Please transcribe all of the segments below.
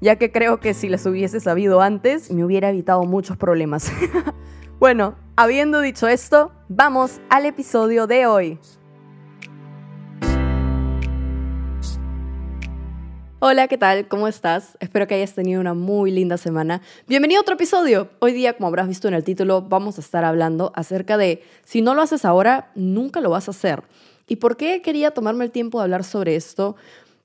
ya que creo que si las hubiese sabido antes me hubiera evitado muchos problemas. bueno, habiendo dicho esto, vamos al episodio de hoy. Hola, ¿qué tal? ¿Cómo estás? Espero que hayas tenido una muy linda semana. Bienvenido a otro episodio. Hoy día, como habrás visto en el título, vamos a estar hablando acerca de si no lo haces ahora, nunca lo vas a hacer. ¿Y por qué quería tomarme el tiempo de hablar sobre esto?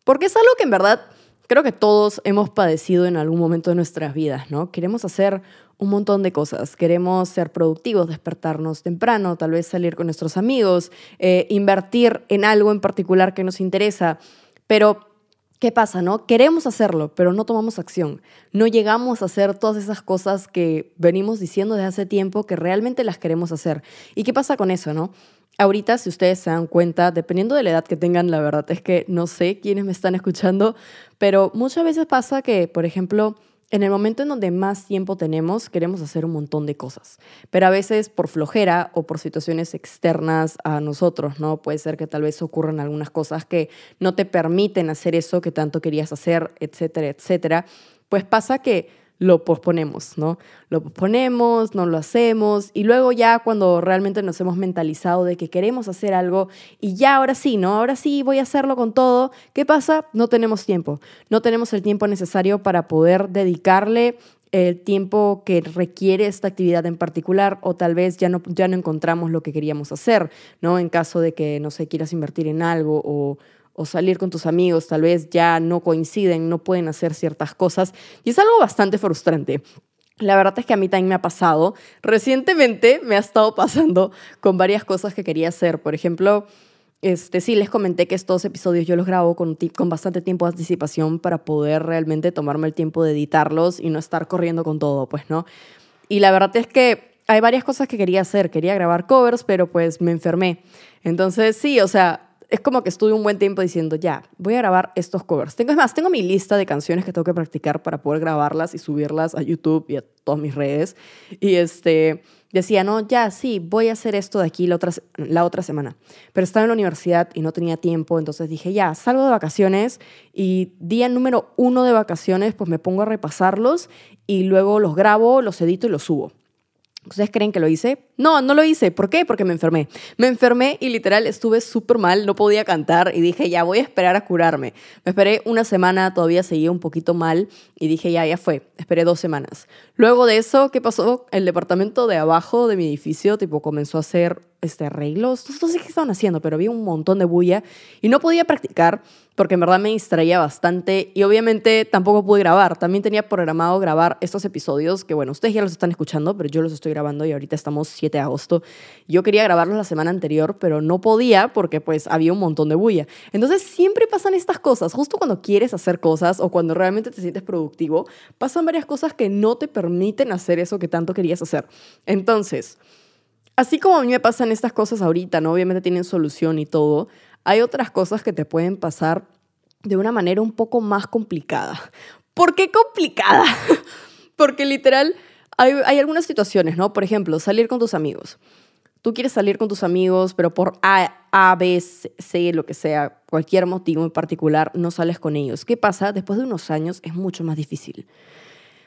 Porque es algo que en verdad creo que todos hemos padecido en algún momento de nuestras vidas, ¿no? Queremos hacer un montón de cosas. Queremos ser productivos, despertarnos temprano, tal vez salir con nuestros amigos, eh, invertir en algo en particular que nos interesa, pero ¿Qué pasa, no? Queremos hacerlo, pero no tomamos acción. No llegamos a hacer todas esas cosas que venimos diciendo desde hace tiempo que realmente las queremos hacer. ¿Y qué pasa con eso, no? Ahorita, si ustedes se dan cuenta, dependiendo de la edad que tengan, la verdad es que no sé quiénes me están escuchando, pero muchas veces pasa que, por ejemplo, en el momento en donde más tiempo tenemos, queremos hacer un montón de cosas, pero a veces por flojera o por situaciones externas a nosotros, ¿no? Puede ser que tal vez ocurran algunas cosas que no te permiten hacer eso que tanto querías hacer, etcétera, etcétera. Pues pasa que lo posponemos, ¿no? Lo posponemos, no lo hacemos y luego ya cuando realmente nos hemos mentalizado de que queremos hacer algo y ya ahora sí, ¿no? Ahora sí voy a hacerlo con todo, ¿qué pasa? No tenemos tiempo, no tenemos el tiempo necesario para poder dedicarle el tiempo que requiere esta actividad en particular o tal vez ya no, ya no encontramos lo que queríamos hacer, ¿no? En caso de que, no sé, quieras invertir en algo o o salir con tus amigos tal vez ya no coinciden, no pueden hacer ciertas cosas y es algo bastante frustrante. La verdad es que a mí también me ha pasado. Recientemente me ha estado pasando con varias cosas que quería hacer. Por ejemplo, este, sí, les comenté que estos episodios yo los grabo con, con bastante tiempo de anticipación para poder realmente tomarme el tiempo de editarlos y no estar corriendo con todo, pues, ¿no? Y la verdad es que hay varias cosas que quería hacer. Quería grabar covers, pero pues me enfermé. Entonces, sí, o sea, es como que estuve un buen tiempo diciendo, ya, voy a grabar estos covers. Tengo, es más, tengo mi lista de canciones que tengo que practicar para poder grabarlas y subirlas a YouTube y a todas mis redes. Y este, decía, no, ya, sí, voy a hacer esto de aquí la otra, la otra semana. Pero estaba en la universidad y no tenía tiempo, entonces dije, ya, salgo de vacaciones y día número uno de vacaciones, pues me pongo a repasarlos y luego los grabo, los edito y los subo. ¿Ustedes creen que lo hice? No, no lo hice. ¿Por qué? Porque me enfermé. Me enfermé y literal estuve súper mal, no podía cantar y dije, ya voy a esperar a curarme. Me esperé una semana, todavía seguía un poquito mal y dije, ya, ya fue. Esperé dos semanas. Luego de eso, ¿qué pasó? El departamento de abajo de mi edificio, tipo, comenzó a hacer este, arreglos. No sé qué estaban haciendo, pero había un montón de bulla y no podía practicar porque en verdad me distraía bastante y obviamente tampoco pude grabar. También tenía programado grabar estos episodios que, bueno, ustedes ya los están escuchando, pero yo los estoy grabando y ahorita estamos 7 de agosto. Yo quería grabarlos la semana anterior, pero no podía porque pues había un montón de bulla. Entonces siempre pasan estas cosas, justo cuando quieres hacer cosas o cuando realmente te sientes productivo, pasan varias cosas que no te permiten hacer eso que tanto querías hacer. Entonces, así como a mí me pasan estas cosas ahorita, ¿no? Obviamente tienen solución y todo, hay otras cosas que te pueden pasar de una manera un poco más complicada. ¿Por qué complicada? Porque literal hay, hay, algunas situaciones, ¿no? Por ejemplo, salir con tus amigos. Tú quieres salir con tus amigos, pero por A, A, B, C, lo que sea, cualquier motivo en particular, no sales con ellos. ¿Qué pasa? Después de unos años es mucho más difícil.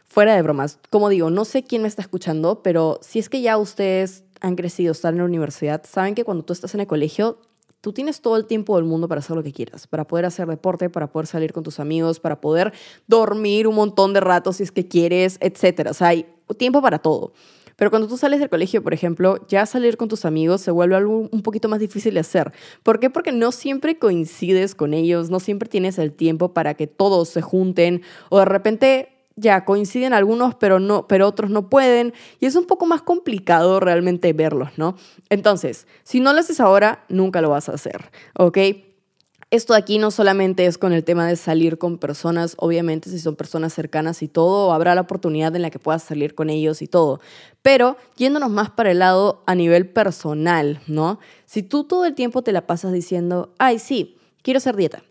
Fuera de bromas, como digo, no sé quién me está escuchando, pero si es que ya ustedes han crecido, están en la universidad, saben que cuando tú estás en el colegio tú tienes todo el tiempo del mundo para hacer lo que quieras, para poder hacer deporte, para poder salir con tus amigos, para poder dormir un montón de ratos si es que quieres, etc. O sea, hay tiempo para todo. Pero cuando tú sales del colegio, por ejemplo, ya salir con tus amigos se vuelve algo un poquito más difícil de hacer. ¿Por qué? Porque no siempre coincides con ellos, no siempre tienes el tiempo para que todos se junten o de repente ya coinciden algunos, pero, no, pero otros no pueden. Y es un poco más complicado realmente verlos, ¿no? Entonces, si no lo haces ahora, nunca lo vas a hacer, ¿ok? Esto de aquí no solamente es con el tema de salir con personas, obviamente si son personas cercanas y todo, habrá la oportunidad en la que puedas salir con ellos y todo, pero yéndonos más para el lado a nivel personal, ¿no? Si tú todo el tiempo te la pasas diciendo, ay, sí, quiero hacer dieta,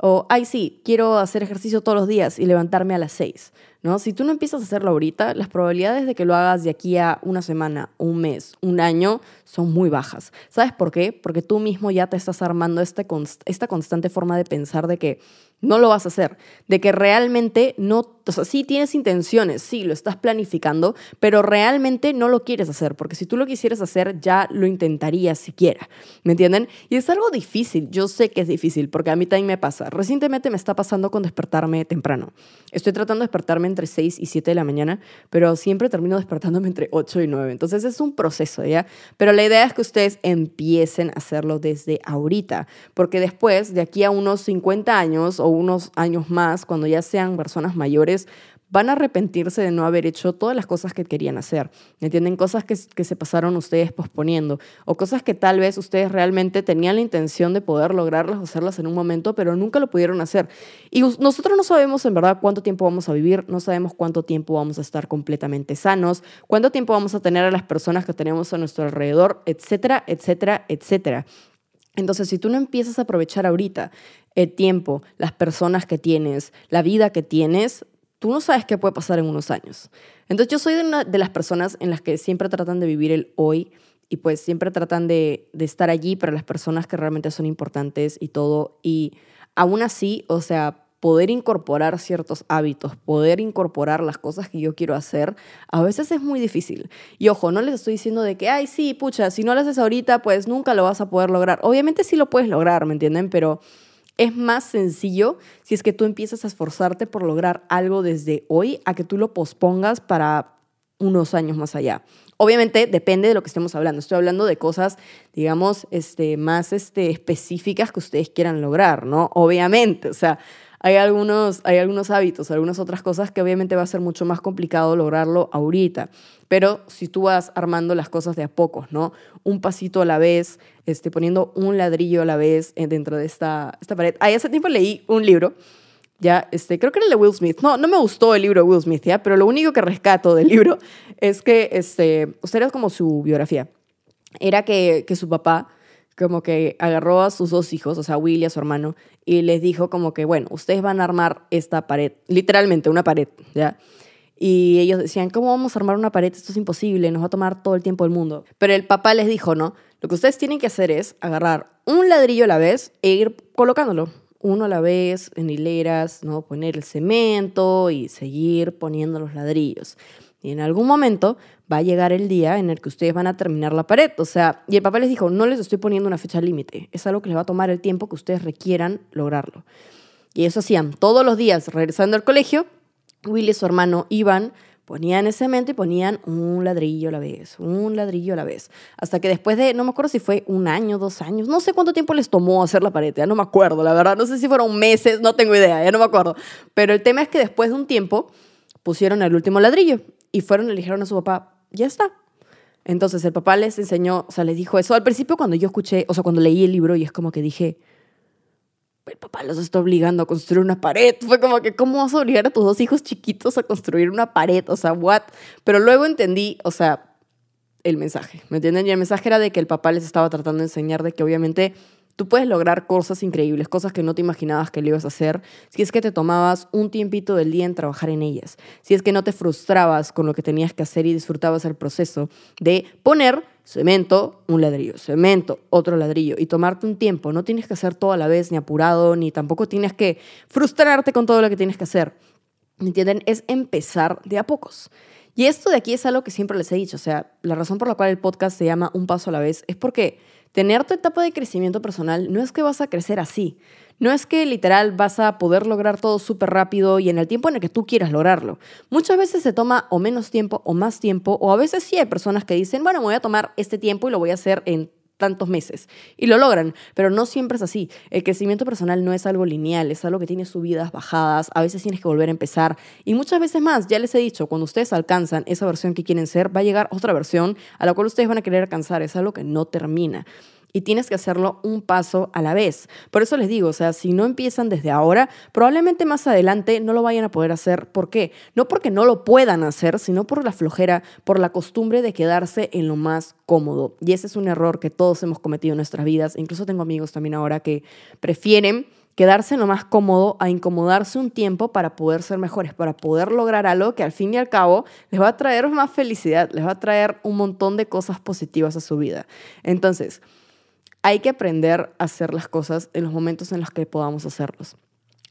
o, ay, sí, quiero hacer ejercicio todos los días y levantarme a las seis. ¿No? Si tú no empiezas a hacerlo ahorita, las probabilidades de que lo hagas de aquí a una semana, un mes, un año, son muy bajas. ¿Sabes por qué? Porque tú mismo ya te estás armando este esta constante forma de pensar de que no lo vas a hacer, de que realmente no, o sea, sí tienes intenciones, sí, lo estás planificando, pero realmente no lo quieres hacer, porque si tú lo quisieras hacer, ya lo intentarías siquiera, ¿me entienden? Y es algo difícil, yo sé que es difícil, porque a mí también me pasa. Recientemente me está pasando con despertarme temprano. Estoy tratando de despertarme entre 6 y 7 de la mañana, pero siempre termino despertándome entre 8 y 9, entonces es un proceso, ¿ya? Pero la idea es que ustedes empiecen a hacerlo desde ahorita, porque después, de aquí a unos 50 años, unos años más, cuando ya sean personas mayores, van a arrepentirse de no haber hecho todas las cosas que querían hacer. ¿Entienden? Cosas que, que, se pasaron ustedes posponiendo o cosas que tal vez ustedes realmente tenían la intención de poder lograrlas o hacerlas en un momento, pero nunca lo pudieron hacer. Y nosotros no sabemos en verdad cuánto tiempo vamos a vivir, no sabemos cuánto tiempo vamos a estar completamente sanos, cuánto tiempo vamos a tener a las personas que tenemos a nuestro alrededor, etcétera, etcétera, etcétera. Entonces, si tú no empiezas a aprovechar ahorita el tiempo, las personas que tienes, la vida que tienes, tú no sabes qué puede pasar en unos años. Entonces, yo soy de, las personas en las que siempre tratan de vivir el hoy y pues siempre tratan de, de estar allí para las personas que realmente son importantes y todo. Y aún así, o sea, poder incorporar ciertos hábitos, poder incorporar las cosas que yo quiero hacer, a veces es muy difícil. Y ojo, no les estoy diciendo de que, ay, sí, pucha, si no lo haces ahorita, pues nunca lo vas a poder lograr. Obviamente sí lo puedes lograr, ¿me entienden? Pero es más sencillo si es que tú empiezas a esforzarte por lograr algo desde hoy a que tú lo pospongas para unos años más allá. Obviamente depende de lo que estemos hablando. Estoy hablando de cosas, digamos, este, más este, específicas que ustedes quieran lograr, ¿no? Obviamente, o sea, hay algunos, hay algunos hábitos, algunas otras cosas que obviamente va a ser mucho más complicado lograrlo ahorita. Pero si tú vas armando las cosas de a pocos, ¿no? Un pasito a la vez, este, poniendo un ladrillo a la vez eh, dentro de esta, esta pared. Ahí hace tiempo leí un libro, ya, este, creo que era el de Will Smith. No, no me gustó el libro de Will Smith, ¿ya? Pero lo único que rescato del libro es que, este, o era como su biografía. Era que, que su papá como que agarró a sus dos hijos, o sea, Will y a su hermano, y les dijo como que, bueno, ustedes van a armar esta pared, literalmente una pared, ¿ya? Y ellos decían, ¿cómo vamos a armar una pared? Esto es imposible, nos va a tomar todo el tiempo del mundo. Pero el papá les dijo, no, lo que ustedes tienen que hacer es agarrar un ladrillo a la vez e ir colocándolo, uno a la vez, en hileras, ¿no? Poner el cemento y seguir poniendo los ladrillos. Y en algún momento va a llegar el día en el que ustedes van a terminar la pared. O sea, y el papá les dijo, no les estoy poniendo una fecha límite, es algo que les va a tomar el tiempo que ustedes requieran lograrlo. Y eso hacían todos los días, regresando al colegio, Willy y su hermano iban, ponían ese cemento y ponían un ladrillo a la vez, un ladrillo a la vez. Hasta que después de, no me acuerdo si fue un año, dos años, no sé cuánto tiempo les tomó hacer la pared, ya no me acuerdo, la verdad, no sé si fueron meses, no tengo idea, ya no me acuerdo. Pero el tema es que después de un tiempo pusieron el último ladrillo y fueron y le dijeron a su papá, ya está. Entonces el papá les enseñó, o sea, les dijo eso. Al principio cuando yo escuché, o sea, cuando leí el libro y es como que dije, el papá los está obligando a construir una pared. Fue como que, ¿cómo vas a obligar a tus dos hijos chiquitos a construir una pared? O sea, what? Pero luego entendí, o sea, el mensaje, ¿me entienden? Y el mensaje era de que el papá les estaba tratando de enseñar de que obviamente Tú puedes lograr cosas increíbles, cosas que no te imaginabas que le ibas a hacer, si es que te tomabas un tiempito del día en trabajar en ellas, si es que no te frustrabas con lo que tenías que hacer y disfrutabas el proceso de poner cemento, un ladrillo, cemento, otro ladrillo y tomarte un tiempo. No tienes que hacer todo a la vez, ni apurado, ni tampoco tienes que frustrarte con todo lo que tienes que hacer. ¿Me entienden? Es empezar de a pocos. Y esto de aquí es algo que siempre les he dicho. O sea, la razón por la cual el podcast se llama Un Paso a la Vez es porque Tener tu etapa de crecimiento personal no es que vas a crecer así. No es que literal vas a poder lograr todo súper rápido y en el tiempo en el que tú quieras lograrlo. Muchas veces se toma o menos tiempo o más tiempo, o a veces sí hay personas que dicen, bueno, me voy a tomar este tiempo y lo voy a hacer en tantos meses. Y lo logran, pero no siempre es así. El crecimiento personal no es algo lineal, es algo que tiene subidas, bajadas, a veces tienes que volver a empezar. Y muchas veces más, ya les he dicho, cuando ustedes alcanzan esa versión que quieren ser, va a llegar otra versión a la cual ustedes van a querer alcanzar. Es algo que no termina. Y tienes que hacerlo un paso a la vez. Por eso les digo, o sea, si no empiezan desde ahora, probablemente más adelante no lo vayan a poder hacer. ¿Por qué? No porque no lo puedan hacer, sino por la flojera, por la costumbre de quedarse en lo más cómodo. Y ese es un error que todos hemos cometido en nuestras vidas. Incluso tengo amigos también ahora que prefieren quedarse en lo más cómodo a incomodarse un tiempo para poder ser mejores, para poder lograr algo que al fin y al cabo les va a traer más felicidad, les va a traer un montón de cosas positivas a su vida. Entonces, hay que aprender a hacer las cosas en los momentos en los que podamos hacerlos.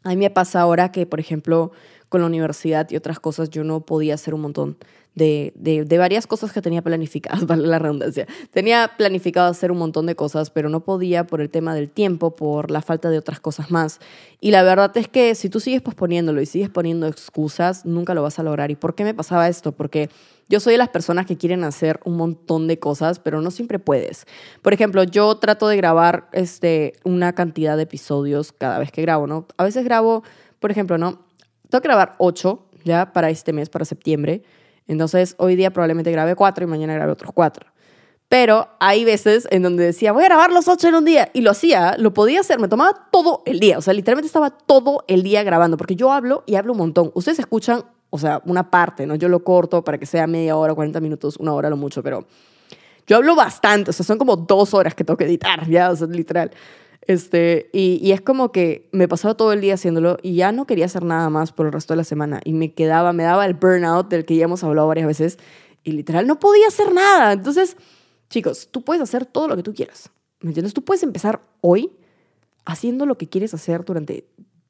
A mí me pasa ahora que, por ejemplo, con la universidad y otras cosas, yo no podía hacer un montón de, de, varias cosas que tenía planificadas, vale la redundancia. Tenía planificado hacer un montón de cosas, pero no podía por el tema del tiempo, por la falta de otras cosas más. Y la verdad es que si tú sigues posponiéndolo y sigues poniendo excusas, nunca lo vas a lograr. ¿Y por qué me pasaba esto? Porque yo soy de las personas que quieren hacer un montón de cosas, pero no siempre puedes. Por ejemplo, yo trato de grabar este, una cantidad de episodios cada vez que grabo, ¿no? A veces grabo, por ejemplo, ¿no? Tengo que grabar ocho ya para este mes, para septiembre. Entonces, hoy día probablemente grabe cuatro y mañana grabe otros cuatro. Pero hay veces en donde decía, voy a grabar los ocho en un día. Y lo hacía, lo podía hacer, me tomaba todo el día. O sea, literalmente estaba todo el día grabando, porque yo hablo y hablo un montón. Ustedes escuchan o sea, una parte, ¿no? Yo lo corto para que sea media hora, 40 minutos, una hora lo mucho, pero yo hablo bastante, o sea, son como dos horas que tengo que editar, ya, o sea, literal. Este, y, y, es como que me pasaba todo el día haciéndolo y ya no quería hacer nada más por el resto de la semana. Y me quedaba, me daba el burnout del que ya hemos hablado varias veces y literal no podía hacer nada. Entonces, chicos, tú puedes hacer todo lo que tú quieras. ¿Me entiendes? Tú puedes empezar hoy haciendo lo que quieres hacer durante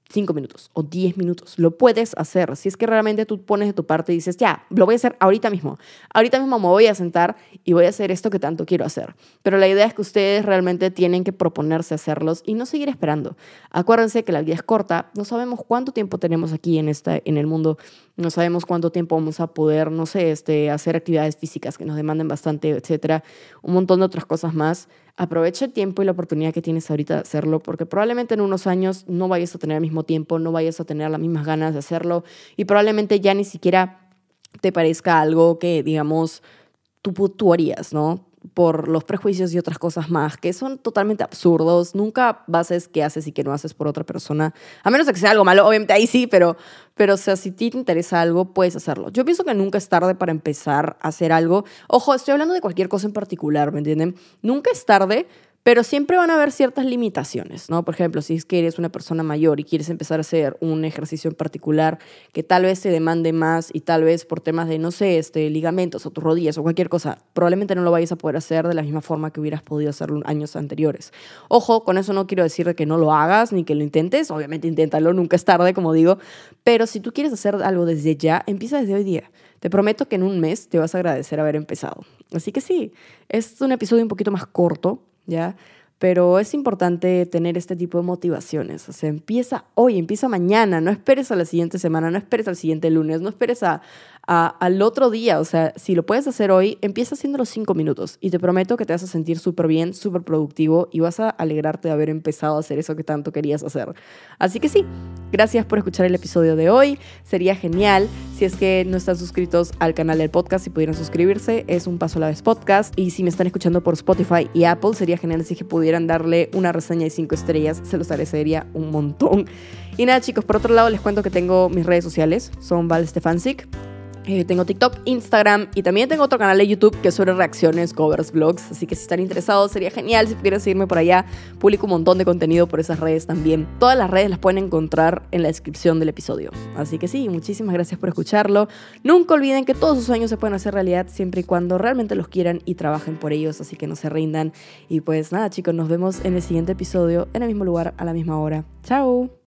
5 minutos o 10 minutos. Lo puedes hacer. Si es que realmente tú pones de tu parte y dices, ya, lo voy a hacer ahorita mismo. Ahorita mismo me voy a sentar y voy a hacer esto que tanto quiero hacer. Pero la idea es que ustedes realmente tienen que proponerse hacerlos y no seguir esperando. Acuérdense que la vida es corta. No sabemos cuánto tiempo tenemos aquí en, esta, en el mundo. No sabemos cuánto tiempo vamos a poder, no sé, este, hacer actividades físicas que nos demanden bastante, etcétera. Un montón de otras cosas más aprovecha el tiempo y la oportunidad que tienes ahorita de hacerlo, porque probablemente en unos años no vayas a tener el mismo tiempo, no vayas a tener las mismas ganas de hacerlo y probablemente ya ni siquiera te parezca algo que, digamos, tú, tú harías, ¿no? Por los prejuicios y otras cosas más que son totalmente absurdos. Nunca bases qué haces y qué no haces por otra persona, a menos que sea algo malo, obviamente ahí sí, pero, pero o sea, si a ti te interesa algo, puedes hacerlo. Yo pienso que nunca es tarde para empezar a hacer algo. Ojo, estoy hablando de cualquier cosa en particular, ¿me entienden? Nunca es tarde pero siempre van a haber ciertas limitaciones, ¿no? Por ejemplo, si es que eres una persona mayor y quieres empezar a hacer un ejercicio en particular que tal vez se demande más y tal vez por temas de, no sé, este, ligamentos o tus rodillas o cualquier cosa, probablemente no lo vayas a poder hacer de la misma forma que hubieras podido hacerlo años anteriores. Ojo, con eso no quiero decir que no lo hagas ni que lo intentes, obviamente inténtalo, nunca es tarde, como digo, pero si tú quieres hacer algo desde ya, empieza desde hoy día. Te prometo que en un mes te vas a agradecer haber empezado. Así que sí, es un episodio un poquito más corto, ¿ya? Pero es importante tener este tipo de motivaciones. O sea, empieza hoy, empieza mañana, no esperes a la siguiente semana, no esperes al siguiente lunes, no esperes a, al otro día. O sea, si lo puedes hacer hoy, empieza haciendo los cinco minutos y te prometo que te vas a sentir súper bien, súper productivo y vas a alegrarte de haber empezado a hacer eso que tanto querías hacer. Así que sí, gracias por escuchar el episodio de hoy. Sería genial si es que no están suscritos al canal del podcast, si pudieran suscribirse. Es un paso a la vez podcast. Y si me están escuchando por Spotify y Apple, sería genial si pudieran darle una reseña de cinco estrellas. Se los agradecería un montón. Y nada, chicos, por otro lado les cuento que tengo mis redes sociales. Son Val. Eh, tengo TikTok, Instagram y también tengo otro canal de YouTube que es sobre reacciones, covers, vlogs. Así que si están interesados, sería genial si pudieran seguirme por allá. Publico un montón de contenido por esas redes también. Todas las redes las pueden encontrar en la descripción del episodio. Así que sí, muchísimas gracias por escucharlo. Nunca olviden que todos sus sueños se pueden hacer realidad siempre y cuando realmente los quieran y trabajen por ellos. Así que no se rindan. Y pues nada, chicos, nos vemos en el siguiente episodio, en el mismo lugar, a la misma hora. Chao.